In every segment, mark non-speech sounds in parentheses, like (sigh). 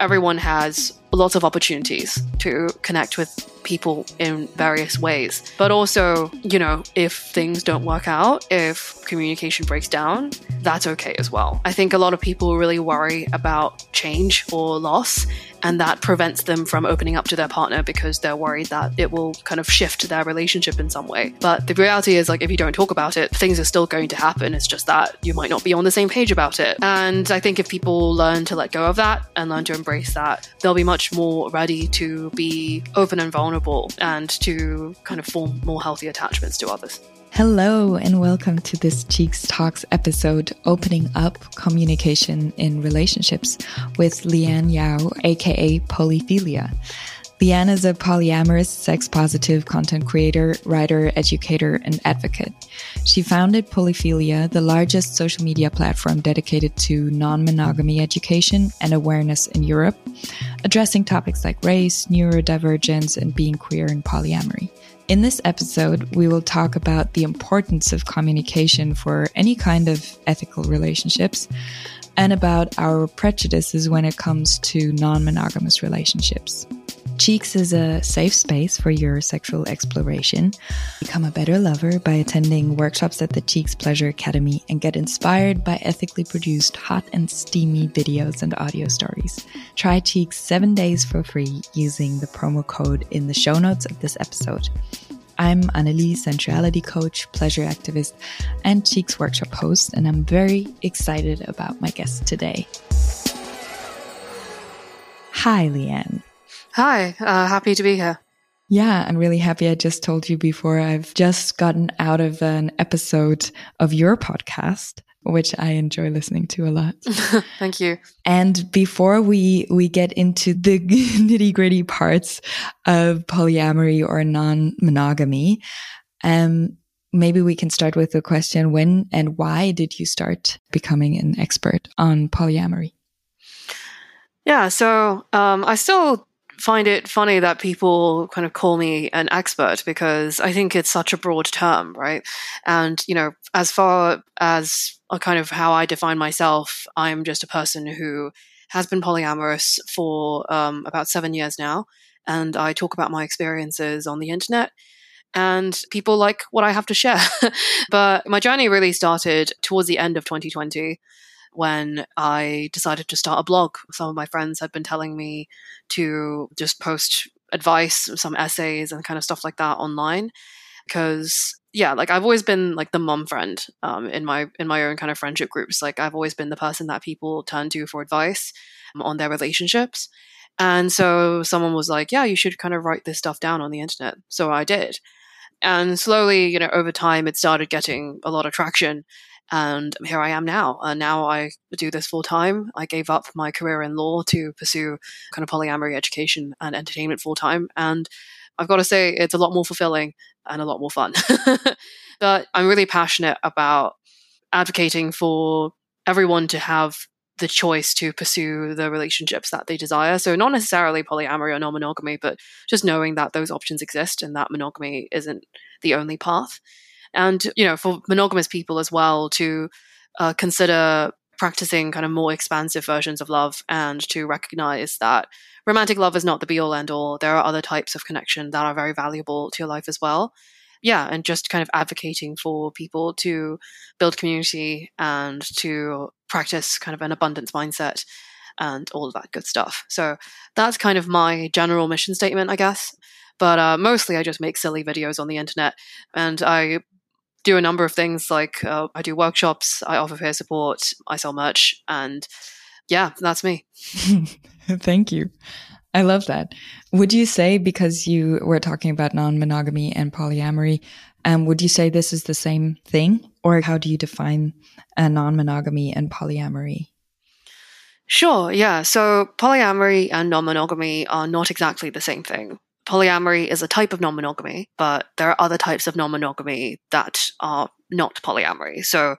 Everyone has lots of opportunities to connect with people in various ways. But also, you know, if things don't work out, if communication breaks down, that's okay as well. I think a lot of people really worry about change or loss, and that prevents them from opening up to their partner because they're worried that it will kind of shift their relationship in some way. But the reality is, like, if you don't talk about it, things are still going to happen. It's just that you might not be on the same page about it. And I think if people learn to let go of that and learn to embrace that, they'll be much more ready to be open and vulnerable and to kind of form more healthy attachments to others. Hello, and welcome to this CHEEX Talks episode, Opening Up Communication in Relationships with Leanne Yau, aka Polyphilia. Leanne is a polyamorous, sex positive content creator, writer, educator, and advocate. She founded Polyphilia, the largest social media platform dedicated to non monogamy education and awareness in Europe, addressing topics like race, neurodivergence, and being queer and polyamory. In this episode, we will talk about the importance of communication for any kind of ethical relationships and about our prejudices when it comes to non monogamous relationships. CHEEX is a safe space for your sexual exploration. Become a better lover by attending workshops at the CHEEX Pleasure Academy and get inspired by ethically produced hot and steamy videos and audio stories. Try CHEEX seven days for free using the promo code in the show notes of this episode. I'm Annelies, sensuality coach, pleasure activist, and CHEEX workshop host, and I'm very excited about my guest today. Hi, Leanne. Hi, uh, happy to be here. Yeah, I'm really happy. I just told you before, I've just gotten out of an episode of your podcast, which I enjoy listening to a lot. (laughs) Thank you. And before we we get into the (laughs) nitty gritty parts of polyamory or non monogamy, um, maybe we can start with the question: When and why did you start becoming an expert on polyamory? Yeah, so um, I still find it funny that people kind of call me an expert because I think it's such a broad term, right? And, you know, as far as a kind of how I define myself, I'm just a person who has been polyamorous for um, about seven years now. And I talk about my experiences on the internet and people like what I have to share. (laughs) but my journey really started towards the end of 2020 when I decided to start a blog. Some of my friends had been telling me to just post advice, some essays, and kind of stuff like that online. Because yeah, like I've always been like the mom friend um, in my in my own kind of friendship groups. Like I've always been the person that people turn to for advice um, on their relationships. And so someone was like, "Yeah, you should kind of write this stuff down on the internet." So I did. And slowly, you know, over time, it started getting a lot of traction and here I am now. And now I do this full time. I gave up my career in law to pursue kind of polyamory education and entertainment full time. And I've got to say, it's a lot more fulfilling and a lot more fun. (laughs) but I'm really passionate about advocating for everyone to have the choice to pursue the relationships that they desire. So, not necessarily polyamory or non monogamy, but just knowing that those options exist and that monogamy isn't the only path and you know for monogamous people as well to uh, consider practicing kind of more expansive versions of love and to recognize that romantic love is not the be all end all there are other types of connection that are very valuable to your life as well. Yeah and just kind of advocating for people to build community and to practice kind of an abundance mindset and all of that good stuff. So that's kind of my general mission statement i guess. But uh, mostly I just make silly videos on the internet, and I do a number of things like uh, I do workshops, I offer peer support, I sell merch, and yeah, that's me. (laughs) Thank you. I love that. Would you say because you were talking about non-monogamy and polyamory, um, would you say this is the same thing, or how do you define a non-monogamy and polyamory? Sure. Yeah. So polyamory and non-monogamy are not exactly the same thing polyamory is a type of non monogamy, but there are other types of non monogamy that are not polyamory. So,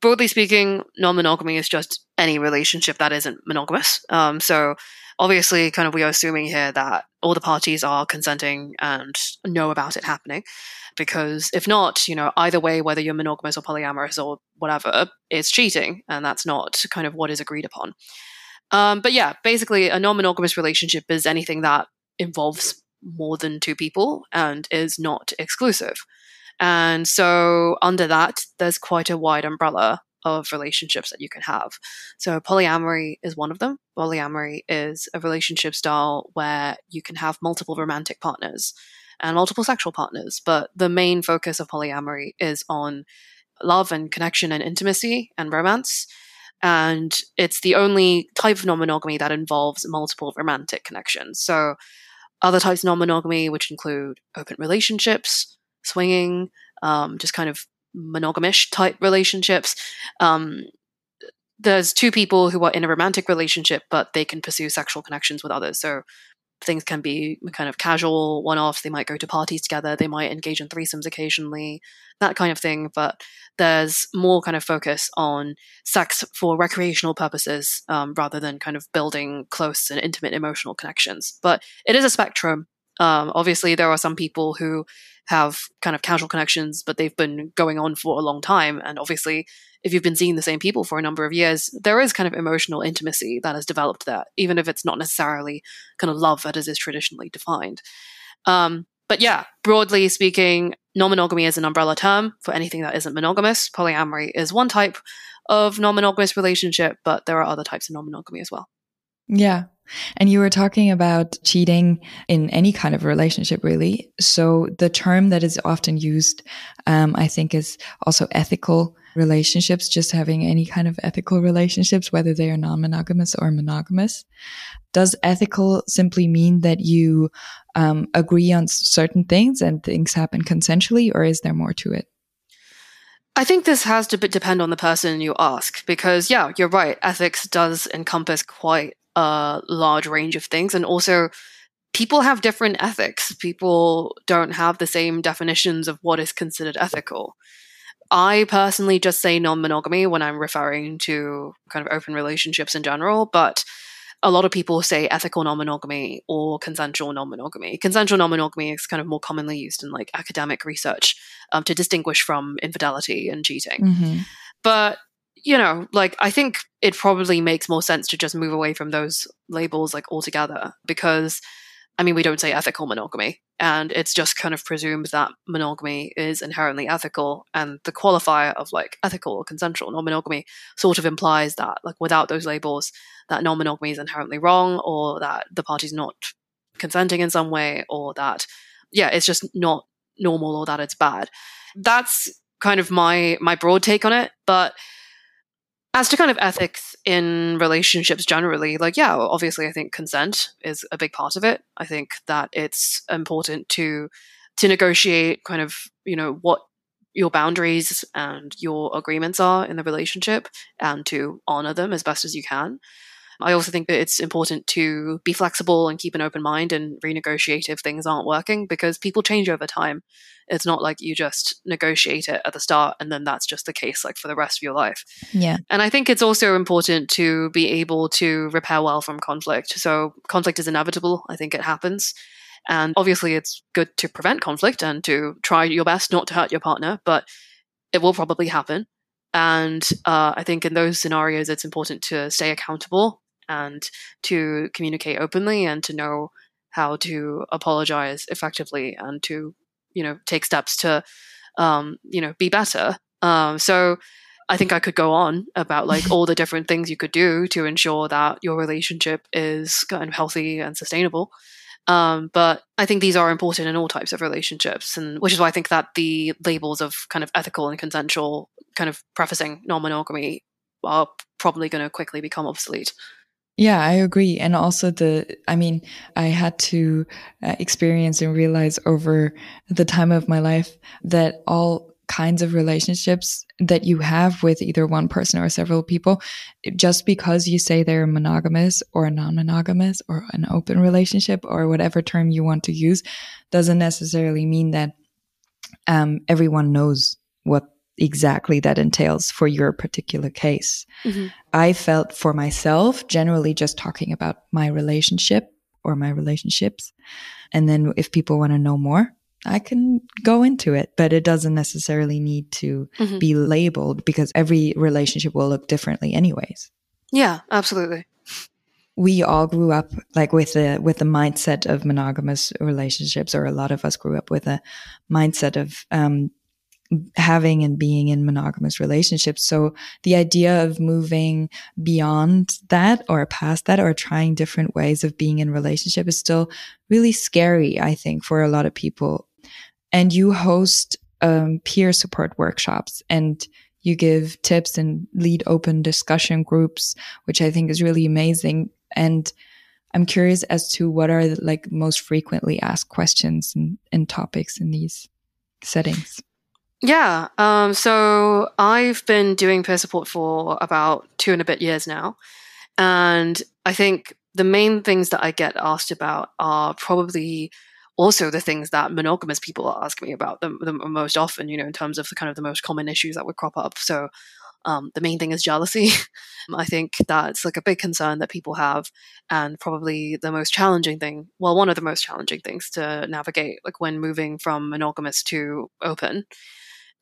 broadly speaking, non monogamy is just any relationship that isn't monogamous. Um, so, obviously, kind of we are assuming here that all the parties are consenting and know about it happening. Because if not, you know, either way, whether you're monogamous or polyamorous or whatever, it's cheating. And that's not kind of what is agreed upon. Um, but yeah, basically, a non monogamous relationship is anything that involves more than two people and is not exclusive. And so, under that, there's quite a wide umbrella of relationships that you can have. So, polyamory is one of them. Polyamory is a relationship style where you can have multiple romantic partners and multiple sexual partners. But the main focus of polyamory is on love and connection and intimacy and romance. And it's the only type of non monogamy that involves multiple romantic connections. So, other types of non monogamy, which include open relationships, swinging, um, just kind of monogamish type relationships. Um, there's two people who are in a romantic relationship, but they can pursue sexual connections with others. So things can be kind of casual one offs. They might go to parties together. They might engage in threesomes occasionally, that kind of thing. But there's more kind of focus on sex for recreational purposes um, rather than kind of building close and intimate emotional connections. But it is a spectrum. Um, obviously, there are some people who have kind of casual connections, but they've been going on for a long time. And obviously, if you've been seeing the same people for a number of years, there is kind of emotional intimacy that has developed there, even if it's not necessarily kind of love that is traditionally defined. Um, but yeah, broadly speaking, non monogamy is an umbrella term for anything that isn't monogamous. Polyamory is one type of non monogamous relationship, but there are other types of non monogamy as well. Yeah. And you were talking about cheating in any kind of relationship, really. So the term that is often used, um, I think, is also ethical relationships, just having any kind of ethical relationships, whether they are non monogamous or monogamous. Does ethical simply mean that you um, agree on certain things and things happen consensually, or is there more to it? I think this has to depend on the person you ask because, yeah, you're right. Ethics does encompass quite a large range of things. And also, people have different ethics. People don't have the same definitions of what is considered ethical. I personally just say non monogamy when I'm referring to kind of open relationships in general, but a lot of people say ethical non monogamy or consensual non monogamy. Consensual non monogamy is kind of more commonly used in like academic research um, to distinguish from infidelity and cheating. Mm-hmm. But, you know, like I think it probably makes more sense to just move away from those labels like altogether because I mean, we don't say ethical monogamy, and it's just kind of presumed that monogamy is inherently ethical. And the qualifier of like ethical or consensual non monogamy sort of implies that, like, without those labels, that non monogamy is inherently wrong, or that the party's not consenting in some way, or that, yeah, it's just not normal or that it's bad. That's kind of my my broad take on it, but as to kind of ethics in relationships generally, like, yeah, obviously, I think consent is a big part of it. I think that it's important to to negotiate kind of, you know, what your boundaries and your agreements are in the relationship and to honor them as best as you can. I also think that it's important to be flexible and keep an open mind and renegotiate if things aren't working because people change over time. It's not like you just negotiate it at the start and then that's just the case like for the rest of your life. Yeah. And I think it's also important to be able to repair well from conflict. So conflict is inevitable. I think it happens. And obviously it's good to prevent conflict and to try your best not to hurt your partner, but it will probably happen. And uh, I think in those scenarios, it's important to stay accountable and to communicate openly and to know how to apologize effectively and to you know take steps to um, you know be better um, so i think i could go on about like (laughs) all the different things you could do to ensure that your relationship is kind of healthy and sustainable um, but I think these are important in all types of relationships, and which is why I think that the labels of kind of ethical and consensual, kind of prefacing non-monogamy, are probably going to quickly become obsolete. Yeah, I agree. And also the, I mean, I had to uh, experience and realize over the time of my life that all kinds of relationships that you have with either one person or several people, just because you say they're monogamous or non-monogamous or an open relationship or whatever term you want to use, doesn't necessarily mean that um, everyone knows what exactly that entails for your particular case. Mm-hmm. I felt for myself, generally just talking about my relationship or my relationships. And then if people want to know more, I can go into it, but it doesn't necessarily need to mm-hmm. be labeled because every relationship will look differently, anyways. Yeah, absolutely. we all grew up like with the with the mindset of monogamous relationships, or a lot of us grew up with a mindset of um, having and being in monogamous relationships. So the idea of moving beyond that or past that or trying different ways of being in relationship is still really scary, I think, for a lot of people. And you host um, peer support workshops and you give tips and lead open discussion groups, which I think is really amazing. And I'm curious as to what are the, like most frequently asked questions and, and topics in these settings. Yeah. Um, so I've been doing peer support for about two and a bit years now. And I think the main things that I get asked about are probably also the things that monogamous people are asking me about the, the most often, you know, in terms of the kind of the most common issues that would crop up. So um, the main thing is jealousy. (laughs) I think that's like a big concern that people have, and probably the most challenging thing. Well, one of the most challenging things to navigate, like when moving from monogamous to open.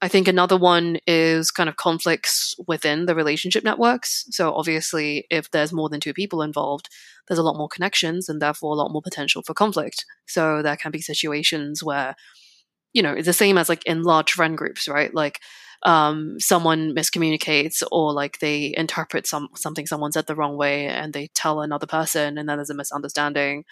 I think another one is kind of conflicts within the relationship networks. So, obviously, if there's more than two people involved, there's a lot more connections and therefore a lot more potential for conflict. So, there can be situations where, you know, it's the same as like in large friend groups, right? Like, um, someone miscommunicates or like they interpret some something someone said the wrong way and they tell another person and then there's a misunderstanding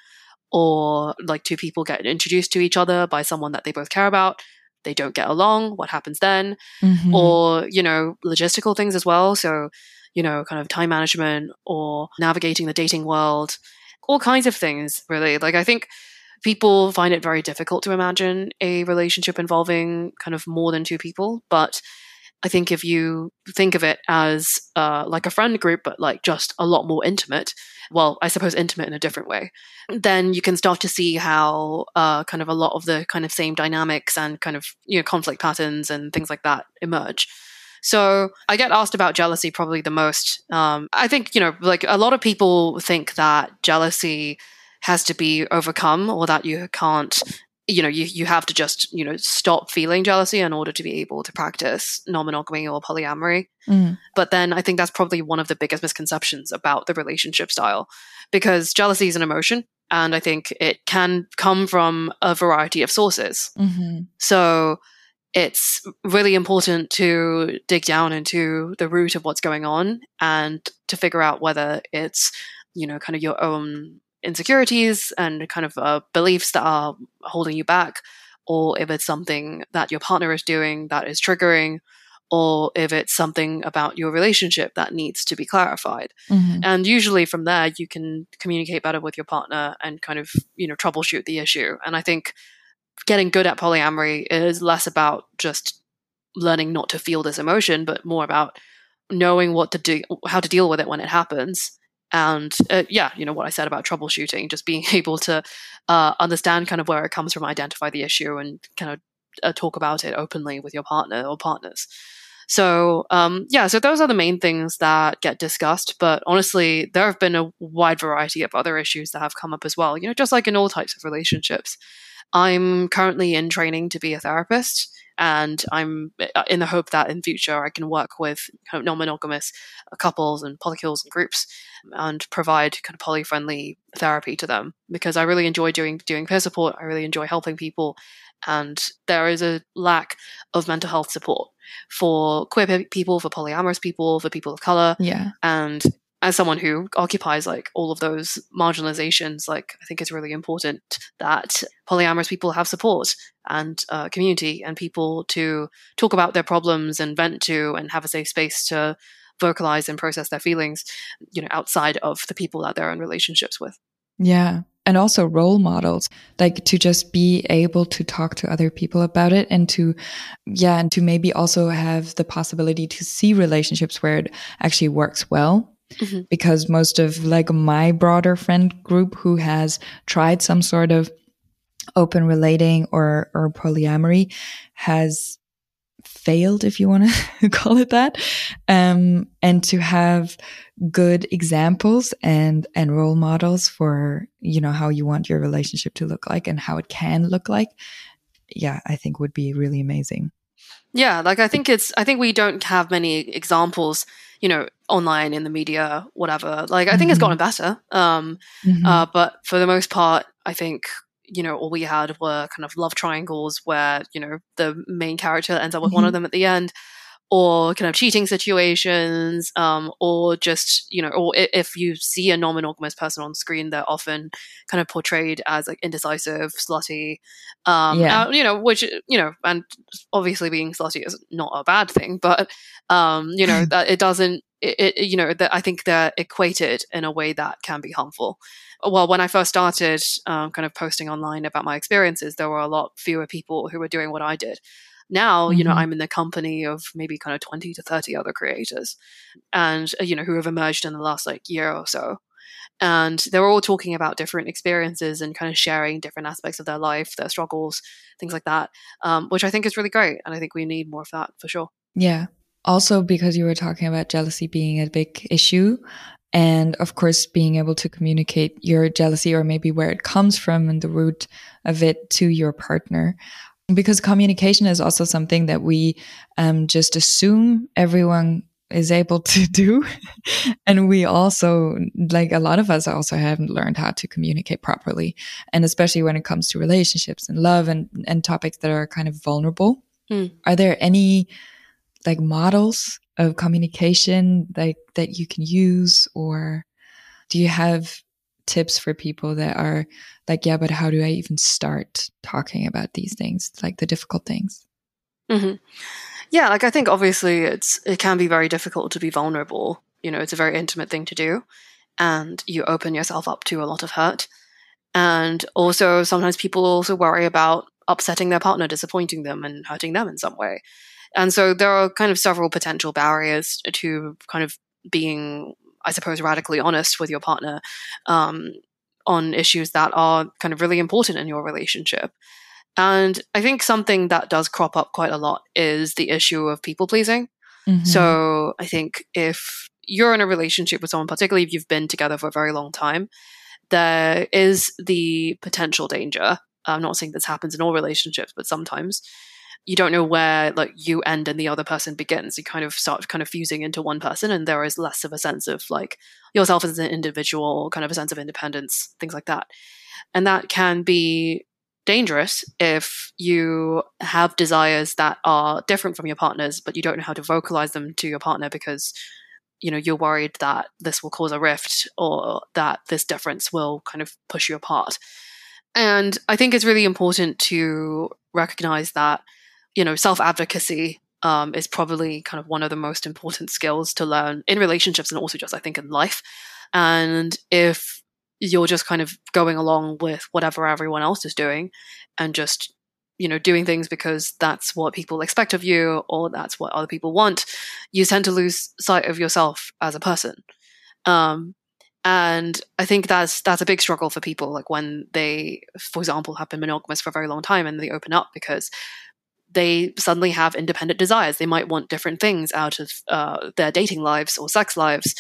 or like two people get introduced to each other by someone that they both care about they don't get along, what happens then? Mm-hmm. Or, you know, logistical things as well. So, you know, kind of time management or navigating the dating world, all kinds of things, really. Like, I think people find it very difficult to imagine a relationship involving kind of more than two people. But I think if you think of it as uh, like a friend group, but like just a lot more intimate, well, I suppose intimate in a different way, then you can start to see how uh, kind of a lot of the kind of same dynamics and kind of you know conflict patterns and things like that emerge. So I get asked about jealousy probably the most. Um, I think you know, like a lot of people think that jealousy has to be overcome or that you can't you know you, you have to just you know stop feeling jealousy in order to be able to practice non-monogamy or polyamory mm. but then i think that's probably one of the biggest misconceptions about the relationship style because jealousy is an emotion and i think it can come from a variety of sources mm-hmm. so it's really important to dig down into the root of what's going on and to figure out whether it's you know kind of your own insecurities and kind of uh, beliefs that are holding you back, or if it's something that your partner is doing that is triggering, or if it's something about your relationship that needs to be clarified. Mm-hmm. And usually from there, you can communicate better with your partner and kind of, you know, troubleshoot the issue. And I think getting good at polyamory is less about just learning not to feel this emotion, but more about knowing what to do, how to deal with it when it happens and uh, yeah you know what i said about troubleshooting just being (laughs) able to uh, understand kind of where it comes from identify the issue and kind of uh, talk about it openly with your partner or partners. So um, yeah so those are the main things that get discussed but honestly there have been a wide variety of other issues that have come up as well you know just like in all types of relationships. I'm currently in training to be a therapist and I'm uh, in the hope that in future I can work with kind of non-monogamous couples and polycules and groups and provide kind of poly-friendly therapy to them because I really enjoy doing doing peer support. I really enjoy helping people, and there is a lack of mental health support for queer people, for polyamorous people, for people of color. Yeah, and as someone who occupies like all of those marginalizations, like I think it's really important that polyamorous people have support and uh, community and people to talk about their problems and vent to and have a safe space to vocalize and process their feelings, you know, outside of the people that they're in relationships with. Yeah. And also role models, like to just be able to talk to other people about it and to, yeah, and to maybe also have the possibility to see relationships where it actually works well Mm-hmm. because most of like my broader friend group who has tried some sort of open relating or or polyamory has failed if you want to (laughs) call it that um, and to have good examples and and role models for you know how you want your relationship to look like and how it can look like yeah i think would be really amazing yeah like i think it's i think we don't have many examples you know, online in the media, whatever. Like, I think mm-hmm. it's gotten better. Um, mm-hmm. uh, but for the most part, I think you know, all we had were kind of love triangles where, you know, the main character ends up with mm-hmm. one of them at the end or kind of cheating situations, um, or just you know, or if you see a non-monogamous person on screen, they're often kind of portrayed as like indecisive, slutty, um, yeah. Uh, you know, which you know, and obviously being slutty is not a bad thing, but um, you know (laughs) that it doesn't, it, it you know, that I think they're equated in a way that can be harmful. Well, when I first started um, kind of posting online about my experiences, there were a lot fewer people who were doing what I did. Now, mm-hmm. you know, mm-hmm. I'm in the company of maybe kind of 20 to 30 other creators and, uh, you know, who have emerged in the last like year or so. And they're all talking about different experiences and kind of sharing different aspects of their life, their struggles, things like that, um, which I think is really great. And I think we need more of that for sure. Yeah. Also, because you were talking about jealousy being a big issue, and of course being able to communicate your jealousy or maybe where it comes from and the root of it to your partner because communication is also something that we um, just assume everyone is able (laughs) to do. And we also like a lot of us also haven't learned how to communicate properly. And especially when it comes to relationships and love and and topics that are kind of vulnerable. Mm. are there any like models of communication like that you can use? Or do you have tips for people that are like, yeah, but how do I even start talking about these things, like the difficult things? Mm-hmm. Yeah, like I think obviously it's it can be very difficult to be vulnerable. You know, it's a very intimate thing to do, and you open yourself up to a lot of hurt. And also, sometimes people also worry about upsetting their partner, disappointing them, and hurting them in some way. And so there are kind of several potential barriers to kind of being I suppose, radically honest with your partner um, on issues that are kind of really important in your relationship. And I think something that does crop up quite a lot is the issue of people pleasing. Mm-hmm. So I think if you're in a relationship with someone, particularly if you've been together for a very long time, there is the potential danger. I'm not saying this happens in all relationships, but sometimes you don't know where like you end and the other person begins. You kind of start kind of fusing into one person, and there is less of a sense of like yourself as an individual, kind of a sense of independence, things like that. And that can be dangerous if you have desires that are different from your partner's, but you don't know how to vocalize them to your partner because you know you're worried that this will cause a rift or that this difference will kind of push you apart. And I think it's really important to recognize that you know, self advocacy um, is probably kind of one of the most important skills to learn in relationships and also just, I think, in life. And if you're just kind of going along with whatever everyone else is doing and just, you know, doing things because that's what people expect of you or that's what other people want, you tend to lose sight of yourself as a person. Um, and I think that's that's a big struggle for people. Like when they, for example, have been monogamous for a very long time and they open up because they suddenly have independent desires. They might want different things out of uh, their dating lives or sex lives.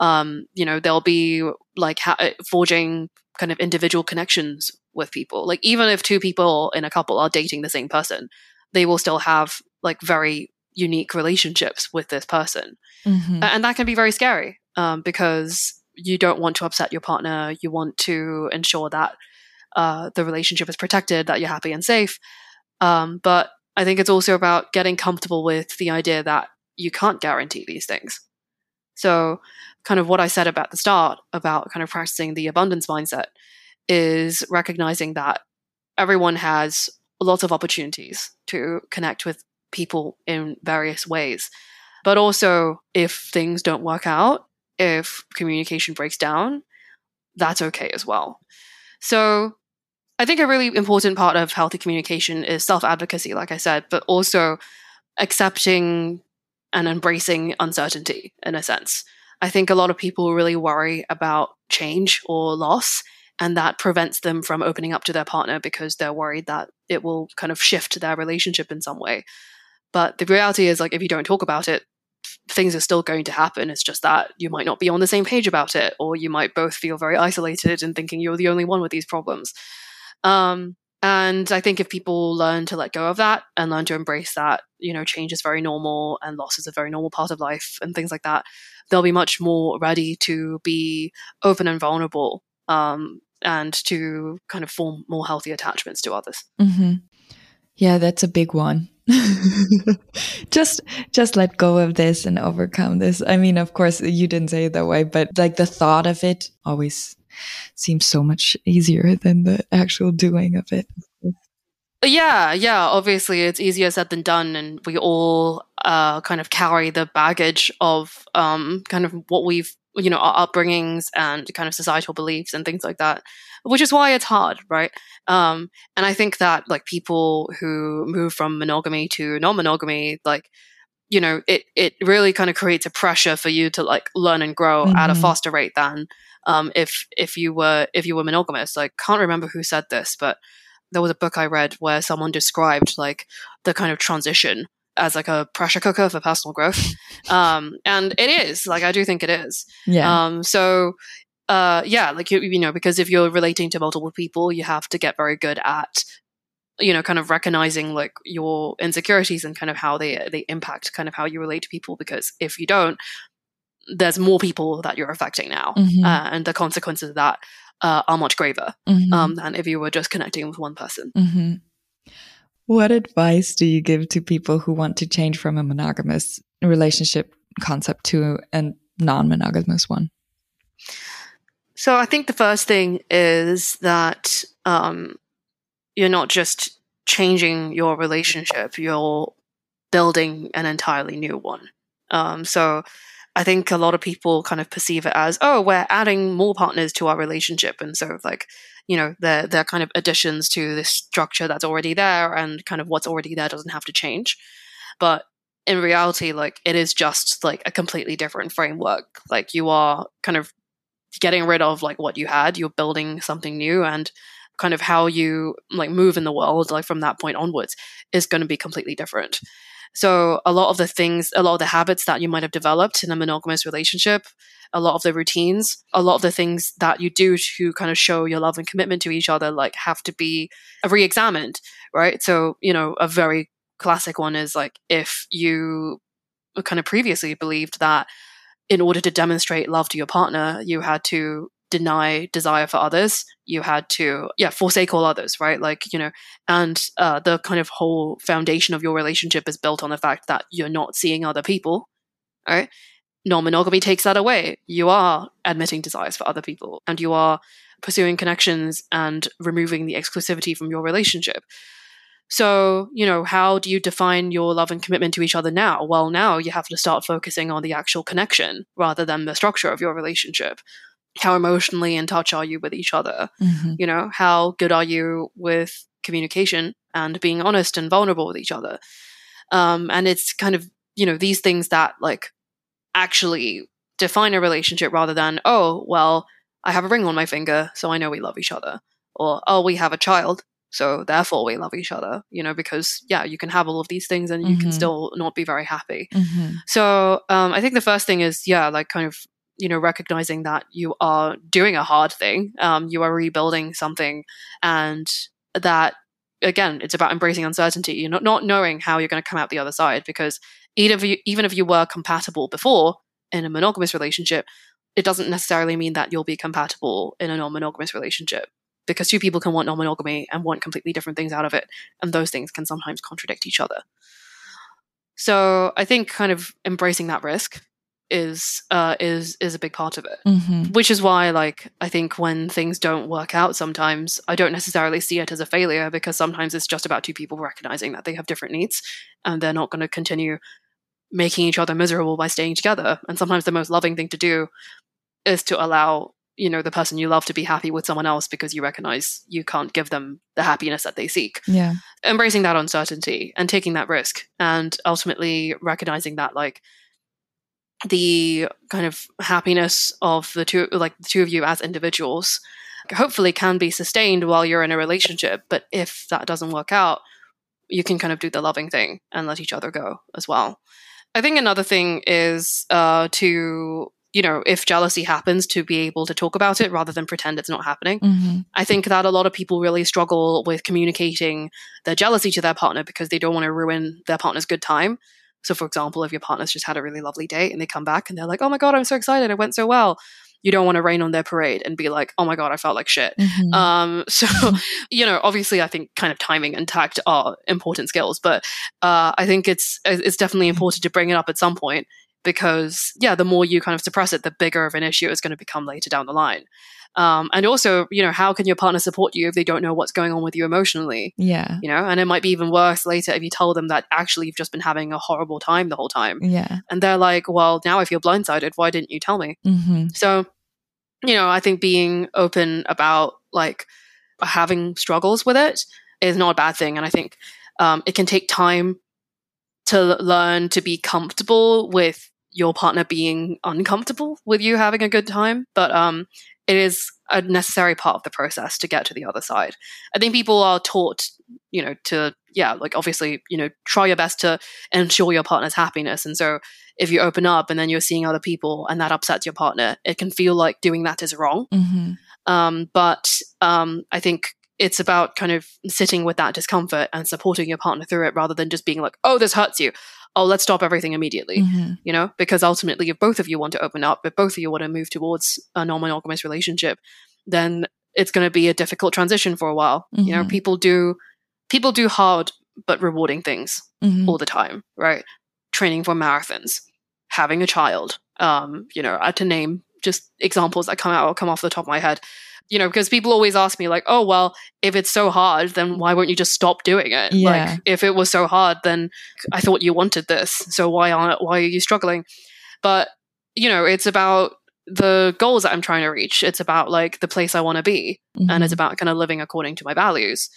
Um, you know, they'll be like ha- uh, forging kind of individual connections with people. Like even if two people in a couple are dating the same person, they will still have like very unique relationships with this person, mm-hmm. and that can be very scary um, because you don't want to upset your partner. You want to ensure that uh, the relationship is protected, that you're happy and safe. Um, but I think it's also about getting comfortable with the idea that you can't guarantee these things. So, kind of what I said about the start about kind of practicing the abundance mindset is recognizing that everyone has lots of opportunities to connect with people in various ways. But also, if things don't work out, if communication breaks down, that's okay as well. So, I think a really important part of healthy communication is self advocacy, like I said, but also accepting and embracing uncertainty in a sense. I think a lot of people really worry about change or loss, and that prevents them from opening up to their partner because they're worried that it will kind of shift their relationship in some way. But the reality is, like, if you don't talk about it, things are still going to happen. It's just that you might not be on the same page about it, or you might both feel very isolated and thinking you're the only one with these problems. Um, And I think if people learn to let go of that and learn to embrace that, you know, change is very normal and loss is a very normal part of life and things like that, they'll be much more ready to be open and vulnerable um, and to kind of form more healthy attachments to others. Mm-hmm. Yeah, that's a big one. (laughs) just just let go of this and overcome this. I mean, of course, you didn't say it that way, but like the thought of it always seems so much easier than the actual doing of it. Yeah, yeah. Obviously, it's easier said than done, and we all uh, kind of carry the baggage of um, kind of what we've, you know, our upbringings and kind of societal beliefs and things like that, which is why it's hard, right? Um, and I think that like people who move from monogamy to non-monogamy, like you know, it it really kind of creates a pressure for you to like learn and grow mm-hmm. at a mm-hmm. faster rate than um, if if you were if you were monogamous. I can't remember who said this, but there was a book I read where someone described like the kind of transition as like a pressure cooker for personal growth. (laughs) Um, and it is like I do think it is. Yeah. Um, so uh, yeah, like you, you know, because if you're relating to multiple people, you have to get very good at you know kind of recognizing like your insecurities and kind of how they they impact kind of how you relate to people because if you don't there's more people that you're affecting now, mm-hmm. uh, and the consequences of that uh, are much graver mm-hmm. um, than if you were just connecting with one person. Mm-hmm. What advice do you give to people who want to change from a monogamous relationship concept to a non monogamous one? So I think the first thing is that um, you're not just changing your relationship, you're building an entirely new one. Um, so I think a lot of people kind of perceive it as, oh, we're adding more partners to our relationship. And so like, you know, they're they're kind of additions to this structure that's already there and kind of what's already there doesn't have to change. But in reality, like it is just like a completely different framework. Like you are kind of getting rid of like what you had, you're building something new and kind of how you like move in the world like from that point onwards is going to be completely different so a lot of the things, a lot of the habits that you might have developed in a monogamous relationship, a lot of the routines, a lot of the things that you do to kind of show your love and commitment to each other, like have to be re-examined, right? So, you know, a very classic one is like if you kind of previously believed that in order to demonstrate love to your partner, you had to deny desire for others you had to yeah forsake all others right? Like you know and uh, the kind of whole foundation of your relationship is built on the fact that you're not seeing other people right? Non-monogamy takes that away. You are admitting desires for other people and you are pursuing connections and removing the exclusivity from your relationship. So, you know, how do you define your love and commitment to each other now? Well, now you have to start focusing on the actual connection rather than the structure of your relationship how emotionally in touch are you with each other? Mm-hmm. You know, how good are you with communication and being honest and vulnerable with each other? Um, and it's kind of, you know, these things that like actually define a relationship rather than, oh, well, I have a ring on my finger, so I know we love each other. Or, oh, we have a child, so therefore we love each other, you know, because yeah, you can have all of these things and you mm-hmm. can still not be very happy. Mm-hmm. So um, I think the first thing is, yeah, like kind of you know recognizing that you are doing a hard thing um, you are rebuilding something and that again it's about embracing uncertainty. You're not, not knowing how you're going to come out the other side because even if you even if you were compatible before in a monogamous relationship it doesn't necessarily mean that you'll be compatible in a non-monogamous relationship because two people can want non-monogamy and want completely different things out of it and those things can sometimes contradict each other. So i think kind of embracing that risk is uh, is is a big part of it. Mm-hmm. Which is why, like, I think when things don't work out, sometimes I don't necessarily see it as a failure because sometimes it's just about two people recognizing that they have different needs and they're not going to continue making each other miserable by staying together. And sometimes the most loving thing to do is to allow you know the person you love to be happy with someone else because you recognize you can't give them the happiness that they seek yeah embracing that uncertainty and taking that risk and ultimately recognizing that like the kind of happiness of the two like the two of you as individuals hopefully can be sustained while you're in a relationship but if that doesn't work out you can kind of do the loving thing and let each other go as well i think another thing is uh, to you know, if jealousy happens, to be able to talk about it rather than pretend it's not happening. hmm I think that a lot of people really struggle with communicating their jealousy to their partner because they don't want to ruin their partner's good time. So, for example, if your partner's just had a really lovely date and they come back and they're like, oh my God, I'm so excited, it went so well. You don't want to rain on their parade and be like, oh my God, I felt like shit. hmm Um, (laughs) so, you know, obviously, I think kind of timing and tact are important skills, but uh, I think it's it's definitely important to bring it up at some point because, yeah, the more you kind of suppress it, the bigger of an issue it's going to become later down the line. Um, and also, you know, how can your partner support you if they don't know what's going on with you emotionally? yeah You know, and it might be even worse later if you tell them that actually you've just been having a horrible time the whole time, yeah and they're like, "Well, now I feel blindsided. Why didn't you tell me?" hmm So, you know, I think being open about like having struggles with it is not a bad thing. And I think um, it can take time to l- learn to be comfortable with your partner being uncomfortable with you having a good time. But um, it is a necessary part of the process to get to the other side. I think people are taught, you know, to, yeah, like obviously, you know, try your best to ensure your partner's happiness. And so if you open up and then you're seeing other people and that upsets your partner, it can feel like doing that is wrong. hmm Um, but um, I think it's about kind of sitting with that discomfort and supporting your partner through it rather than just being like, oh, this hurts you. Oh, let's stop everything immediately. hmm You know, because ultimately, if both of you want to open up, if both of you want to move towards a non monogamous relationship, then it's going to be a difficult transition for a while. You know, Mhm. people do people do hard but rewarding things hmm all the time, right? Training for marathons, having a child, um, you know, to name just examples that come out come off the top of my head. You know, because people always ask me like, "Oh, well, if it's so hard, then why won't you just stop doing it?" Yeah. Like, if it was so hard, then I thought you wanted this, so why aren't why are you struggling? But you know, it's about the goals that I'm trying to reach. It's about like the place I want to be, and it's about kind of living according to my values.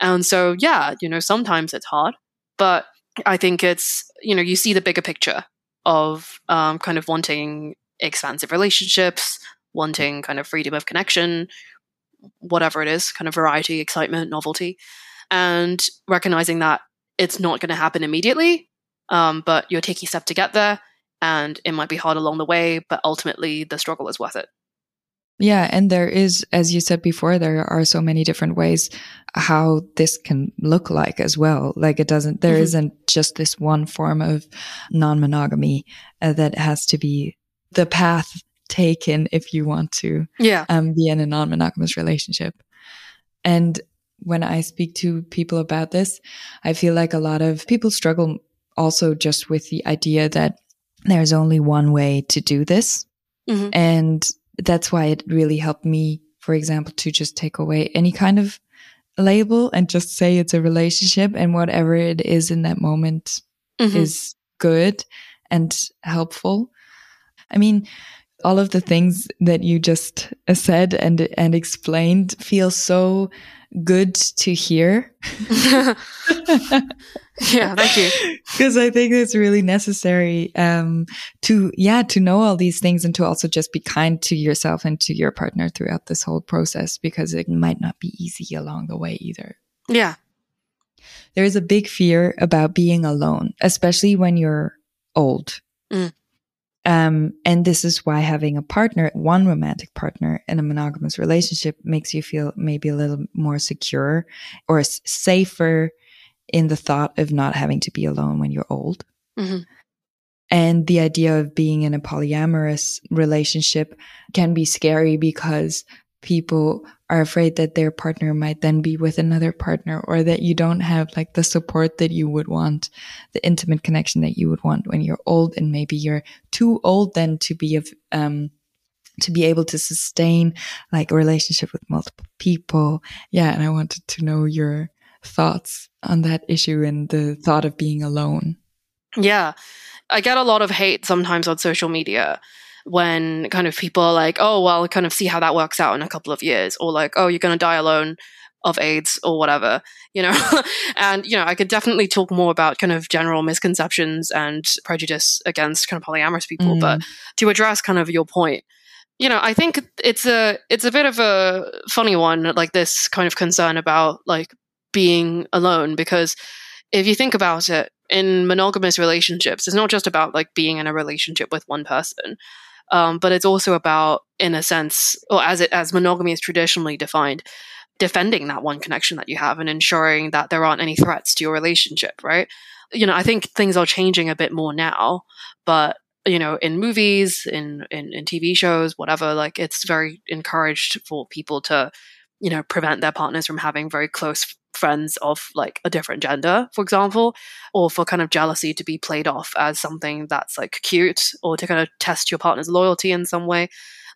And so, yeah, you know, sometimes it's hard, but I think it's, you know, you see the bigger picture of um, kind of wanting expansive relationships, wanting kind of freedom of connection, whatever it is, kind of variety, excitement, novelty, and recognizing that it's not going to happen immediately, um, but you're taking steps to get there. And it might be hard along the way, but ultimately the struggle is worth it. Yeah, and there is, as you said before, there are so many different ways how this can look like as well. Like it doesn't, there Mhm. not just this one form of non-monogamy uh, that has to be the path taken if you want to Yeah. um, be in a non-monogamous relationship. And when I speak to people about this, I feel like a lot of people struggle also just with the idea that there's only one way to do this. Mhm. And that's why it really helped me, for example, to just take away any kind of label and just say it's a relationship and whatever it is in that moment Mhm. is good and helpful. I mean, all of the things that you just uh, said and and explained feel so good to hear. (laughs) yeah, thank you. (laughs) Because I think it's really necessary um, to, yeah, to know all these things and to also just be kind to yourself and to your partner throughout this whole process because it might not be easy along the way either. Yeah. There is a big fear about being alone, especially when you're old. Mm. Um, and this is why having a partner, one romantic partner in a monogamous relationship makes you feel maybe a little more secure or s- safer in the thought of not having to be alone when you're old. Mhm. And the idea of being in a polyamorous relationship can be scary because people are afraid that their partner might then be with another partner or that you don't have like the support that you would want, the intimate connection that you would want when you're old and maybe you're too old then to be of um to be able to sustain like a relationship with multiple people. Yeah, and I wanted to know your thoughts on that issue and the thought of being alone. Yeah. I get a lot of hate sometimes on social media when kind of people are like, oh, well, kind of see how that works out in a couple of years, or like, oh, you're going to die alone of AIDS or whatever, you know? (laughs) and, you know, I could definitely talk more about kind of general misconceptions and prejudice against kind of polyamorous people, Mm. but to address kind of your point, you know, I think it's a it's a bit of a funny one, like this kind of concern about like being alone, because if you think about it, in monogamous relationships, it's not just about like being in a relationship with one person. Um, but it's also about, in a sense, or as it as monogamy is traditionally defined, defending that one connection that you have and ensuring that there aren't any threats to your relationship, right? You know, I think things are changing a bit more now, but you know, in movies, in, in, in TV shows, whatever, like it's very encouraged for people to, you know, prevent their partners from having very close friends of like a different gender, for example, or for kind of jealousy to be played off as something that's like cute or to kind of test your partner's loyalty in some way.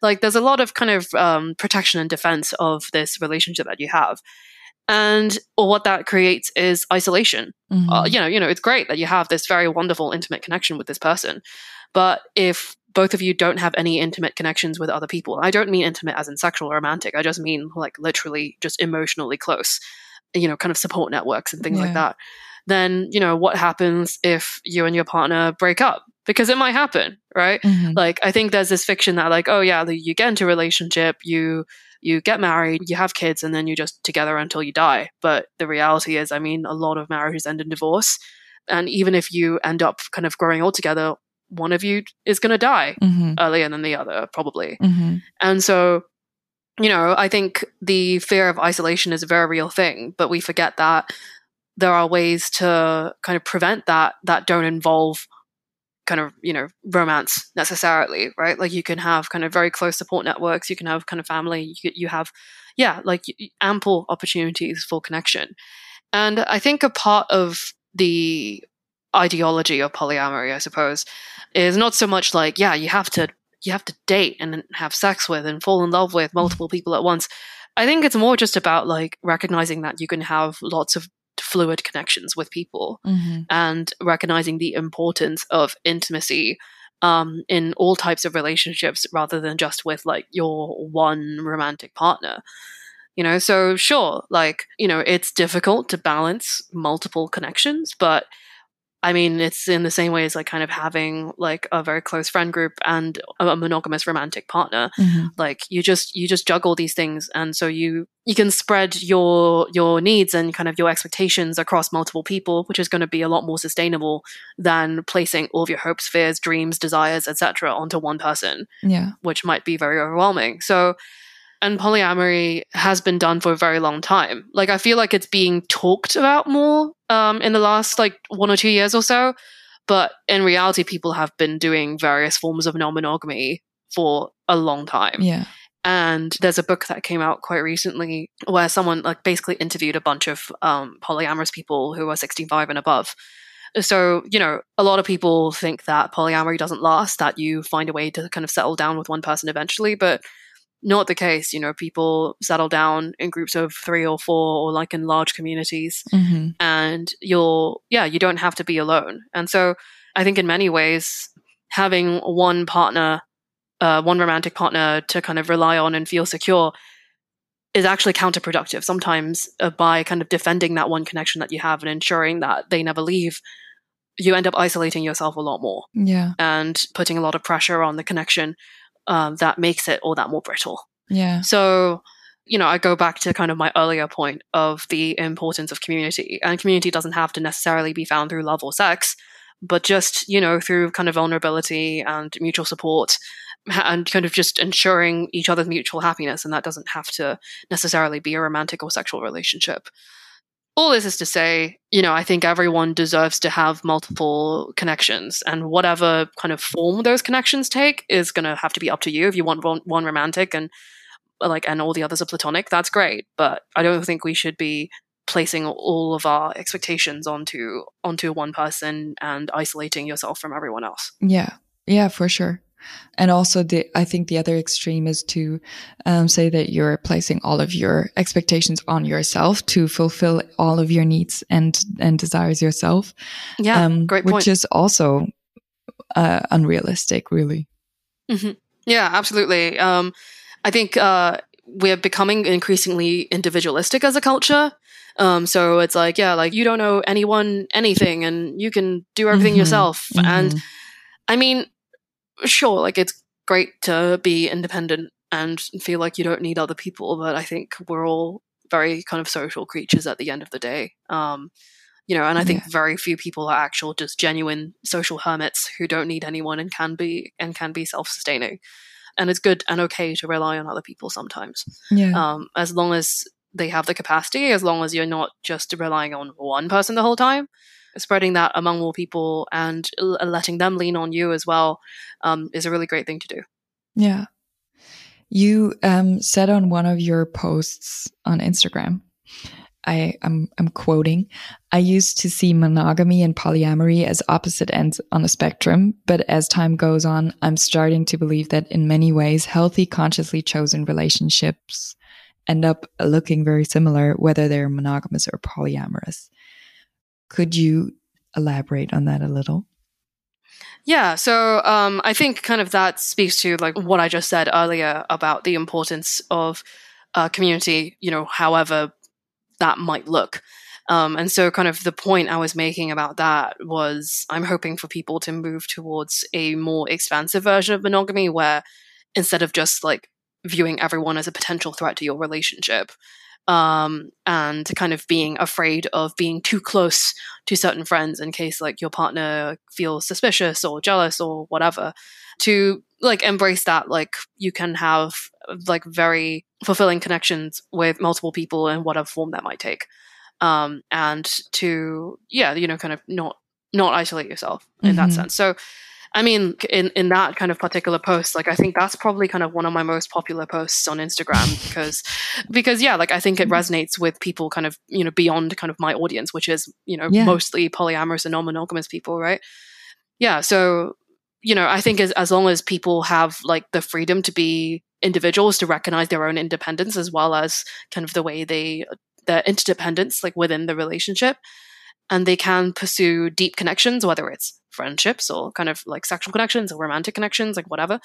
Like there's a lot of kind of um, protection and defense of this relationship that you have. And or what that creates is isolation. Mm-hmm. Uh, you know, you know, it's great that you have this very wonderful, intimate connection with this person, but if both of you don't have any intimate connections with other people, I don't mean intimate as in sexual or romantic. I just mean like literally just emotionally close, you know, kind of support networks and things yeah. like that. Then, you know, what happens if you and your partner break up? Because it might happen, right? Mm-hmm. Like, I think there's this fiction that, like, oh, yeah, you get into a relationship, you you get married, you have kids, and then you're just together until you die. But the reality is, I mean, a lot of marriages end in divorce. And even if you end up kind of growing old together, one of you is going to die mm-hmm. earlier than the other, probably. Mm-hmm. And so, you know, I think the fear of isolation is a very real thing, but we forget that there are ways to kind of prevent that that don't involve kind of you know romance necessarily right like you can have kind of very close support networks you can have kind of family you, you have yeah like ample opportunities for connection and i think a part of the ideology of polyamory i suppose is not so much like yeah you have to you have to date and have sex with and fall in love with multiple people at once i think it's more just about like recognizing that you can have lots of fluid connections with people mm-hmm. and recognizing the importance of intimacy um, in all types of relationships rather than just with like your one romantic partner. You know, so sure, like, you know, it's difficult to balance multiple connections, but I mean, it's in the same way as like kind of having like a very close friend group and a monogamous romantic partner. Mm-hmm. Like you just you just juggle these things, and so you you can spread your your needs and kind of your expectations across multiple people, which is going to be a lot more sustainable than placing all of your hopes, fears, dreams, desires, etc., onto one person. Yeah, which might be very overwhelming. So and polyamory has been done for a very long time. Like I feel like it's being talked about more um, in the last like one or two years or so, but in reality, people have been doing various forms of non-monogamy for a long time. Yeah. And there's a book that came out quite recently where someone like basically interviewed a bunch of um, polyamorous people who are 65 and above. So, you know, a lot of people think that polyamory doesn't last, that you find a way to kind of settle down with one person eventually. But not the case. You know, people settle down in groups of three or four or like in large communities. Mm-hmm. And you'll, yeah, you don't have to be alone. And so I think in many ways, having one partner, uh, one romantic partner to kind of rely on and feel secure is actually counterproductive sometimes uh, by kind of defending that one connection that you have and ensuring that they never leave you end up isolating yourself a lot more yeah and putting a lot of pressure on the connection um, that makes it all that more brittle. Yeah. So, you know, I go back to kind of my earlier point of the importance of community. And community doesn't have to necessarily be found through love or sex, but just, you know, through kind of vulnerability and mutual support and kind of just ensuring each other's mutual happiness. And that doesn't have to necessarily be a romantic or sexual relationship all this is to say, you know, I think everyone deserves to have multiple connections, and whatever kind of form those connections take is going to have to be up to you. If you want one, romantic and like, and all the others are platonic, that's great. But I don't think we should be placing all of our expectations onto onto one person and isolating yourself from everyone else. Yeah, yeah, for sure. And also, the I think the other extreme is to um, say that you're placing all of your expectations on yourself to fulfill all of your needs and and desires yourself. Yeah, um, great point. Which is also uh, unrealistic, really. Mm-hmm. Yeah, absolutely. Um, I think uh, we're becoming increasingly individualistic as a culture. Um, so it's like, yeah, like you don't know anyone anything, and you can do everything mm-hmm. yourself. Mm-hmm. And I mean, sure, like it's great to be independent and feel like you don't need other people, but I think we're all very kind of social creatures at the end of the day. Um, you know and i think yeah. very few people are actual just genuine social hermits who don't need anyone and can be and can be self-sustaining and it's good and okay to rely on other people sometimes yeah. um, as long as they have the capacity as long as you're not just relying on one person the whole time spreading that among more people and l- letting them lean on you as well um, is a really great thing to do yeah you um, said on one of your posts on instagram I, I'm, I'm quoting, I used to see monogamy and polyamory as opposite ends on a spectrum, but as time goes on, I'm starting to believe that in many ways, healthy, consciously chosen relationships end up looking very similar, whether they're monogamous or polyamorous. Could you elaborate on that a little? Yeah, so um, I think kind of that speaks to like what I just said earlier about the importance of uh, community, you know, however that might look. Um, and so, kind of the point I was making about that was I'm hoping for people to move towards a more expansive version of monogamy where instead of just like viewing everyone as a potential threat to your relationship um, and kind of being afraid of being too close to certain friends in case like your partner feels suspicious or jealous or whatever to like embrace that like you can have like very fulfilling connections with multiple people in whatever form that might take um and to yeah you know kind of not not isolate yourself in mm-hmm. that sense so I mean, in, in that kind of particular post, like I think that's probably kind of one of my most popular posts on Instagram (laughs) because because yeah, like I think it mm-hmm. resonates with people kind of, you know, beyond kind of my audience, which is, you know, yeah. mostly polyamorous and non-monogamous people, right? Yeah. So, you know, I think as as long as people have like the freedom to be individuals to recognize their own independence as well as kind of the way they their interdependence like within the relationship and they can pursue deep connections whether it's friendships or kind of like sexual connections or romantic connections, like whatever.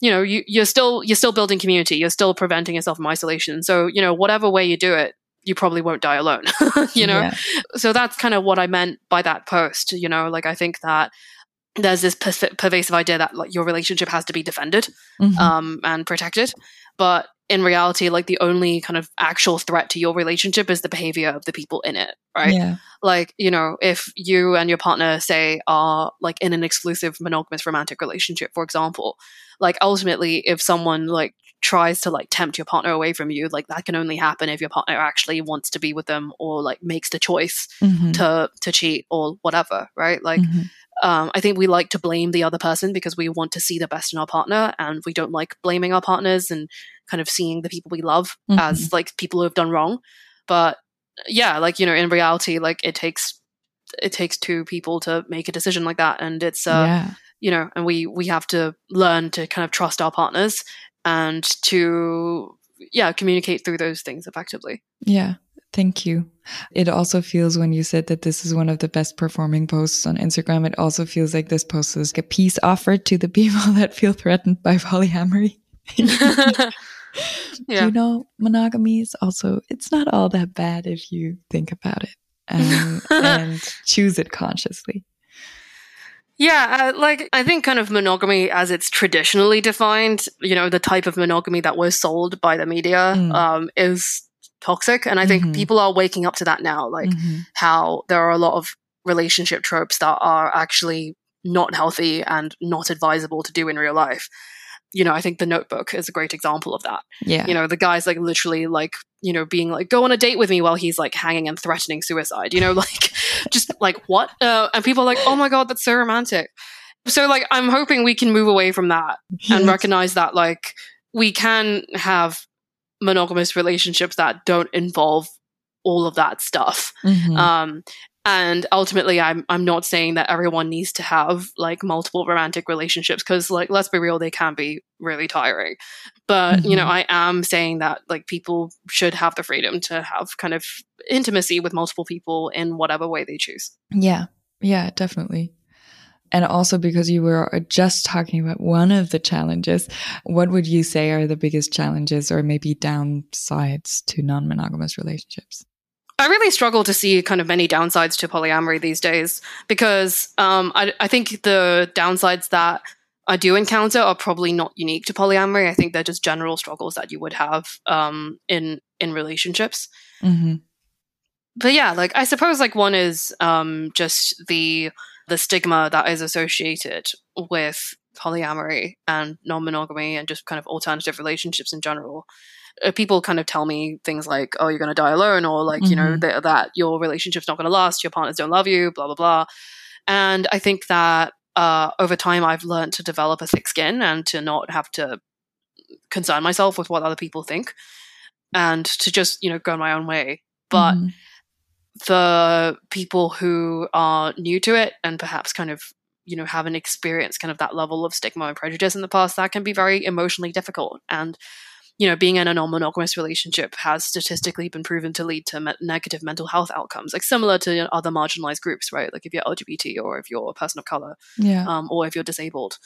You know, you, you're still you're still building community. You're still preventing yourself from isolation. So you know, whatever way you do it, you probably won't die alone. (laughs) you know, yeah. so that's kind of what I meant by that post. You know, like I think that there's this per- pervasive idea that like your relationship has to be defended mm-hmm. um, and protected, but in reality, like the only kind of actual threat to your relationship is the behavior of the people in it, right? Yeah. Like, you know, if you and your partner, say, are like in an exclusive monogamous romantic relationship, for example, like ultimately, if someone like tries to like tempt your partner away from you, like that can only happen if your partner actually wants to be with them or like makes the choice mm-hmm. to to cheat or whatever, right? Like, mm-hmm. Um, I think we like to blame the other person because we want to see the best in our partner, and we don't like blaming our partners and kind of seeing the people we love mm-hmm. as like people who have done wrong. But yeah, like you know, in reality, like it takes it takes two people to make a decision like that, and it's uh, yeah. you know, and we we have to learn to kind of trust our partners and to yeah communicate through those things effectively. Yeah. Thank you. It also feels when you said that this is one of the best performing posts on Instagram, it also feels like this post is a peace offer to the (laughs) people that feel threatened by polyamory. (laughs) yeah. You know, monogamy is also, it's not all that bad if you think about it um, (laughs) and choose it consciously. Yeah, uh, like I think kind of monogamy as it's traditionally defined, you know, the type of monogamy that was sold by the media mm. um, is toxic. And I think mm-hmm. people are waking up to that now, like mm-hmm. how there are a lot of relationship tropes that are actually not healthy and not advisable to do in real life. You know, I think the notebook is a great example of that. Yeah. You know, the guy's like literally like, you know, being like, go on a date with me while he's like hanging and threatening suicide, you know, (laughs) like just like what? Uh, and people are like, oh my God, that's so romantic. So like, I'm hoping we can move away from that yes. and recognize that like we can have monogamous relationships that don't involve all of that stuff. Mm-hmm. Um, and ultimately, I'm I'm not saying that everyone needs to have like multiple romantic relationships because, like, let's be real, they can be really tiring. But mm-hmm. you know, mm-hmm. I am saying that like people should have the freedom to have kind of intimacy with multiple people in whatever way they choose. Yeah, yeah, definitely. And also because you were just talking about one of the challenges, what would you say are the biggest challenges or maybe downsides to non monogamous relationships? I really struggle to see kind of many downsides to polyamory these days because um, I, I think the downsides that I do encounter are probably not unique to polyamory. I think they're just general struggles that you would have um, in in relationships. Mm-hmm. but yeah, like I suppose like one is um, just the the stigma that is associated with polyamory and non-monogamy and just kind of alternative relationships in general. Uh, people kind of tell me things like, "Oh, you're going to die alone," or like, mm-hmm. you know, mm-hmm. th- that your relationship's not going to last, your partners don't love you, blah blah blah. And I think that uh, over time, I've learned to develop a thick skin and to not have to concern myself with what other people think, and to just you know go my own way. But mm-hmm the people who are new to it and perhaps kind of you know haven't experienced kind of that level of stigma and prejudice in the past that can be very emotionally difficult. And you know being in a non-monogamous relationship has statistically been proven to lead to me- negative mental health outcomes like similar to other marginalized groups right? Like if you're lgbt or if you're a person of color yeah. um, or if you're disabled.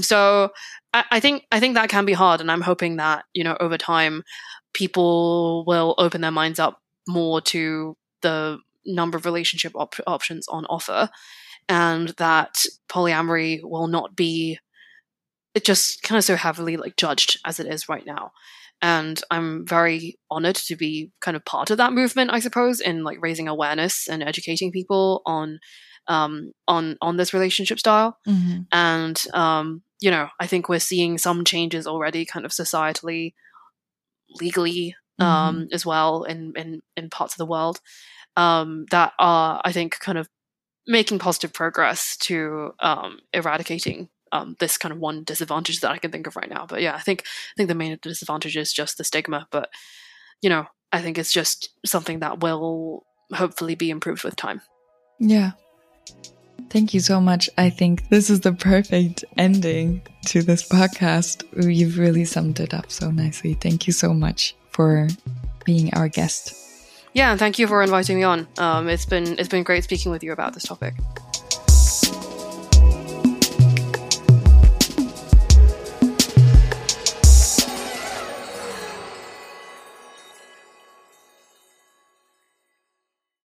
So I-, I think i think that can be hard and i'm hoping that you know over time people will open their minds up more to the number of relationship op- options on offer, and that polyamory will not be it just kind of so heavily like judged as it is right now. And I'm very honored to be kind of part of that movement, I suppose, in like raising awareness and educating people on um, on on this relationship style. Mm-hmm. And um, you know, I think we're seeing some changes already, kind of societally, legally, um, mm-hmm. as well in, in in parts of the world um, that are, I think, kind of making positive progress to um, eradicating um, this kind of one disadvantage that I can think of right now. But yeah, I think I think the main disadvantage is just the stigma. But you know, I think it's just something that will hopefully be improved with time. Yeah. Thank you so much. I think this is the perfect ending to this podcast. You've really summed it up so nicely. Thank you so much for being our guest. Yeah, thank you for inviting me on. Um, it's been it's been great speaking with you about this topic.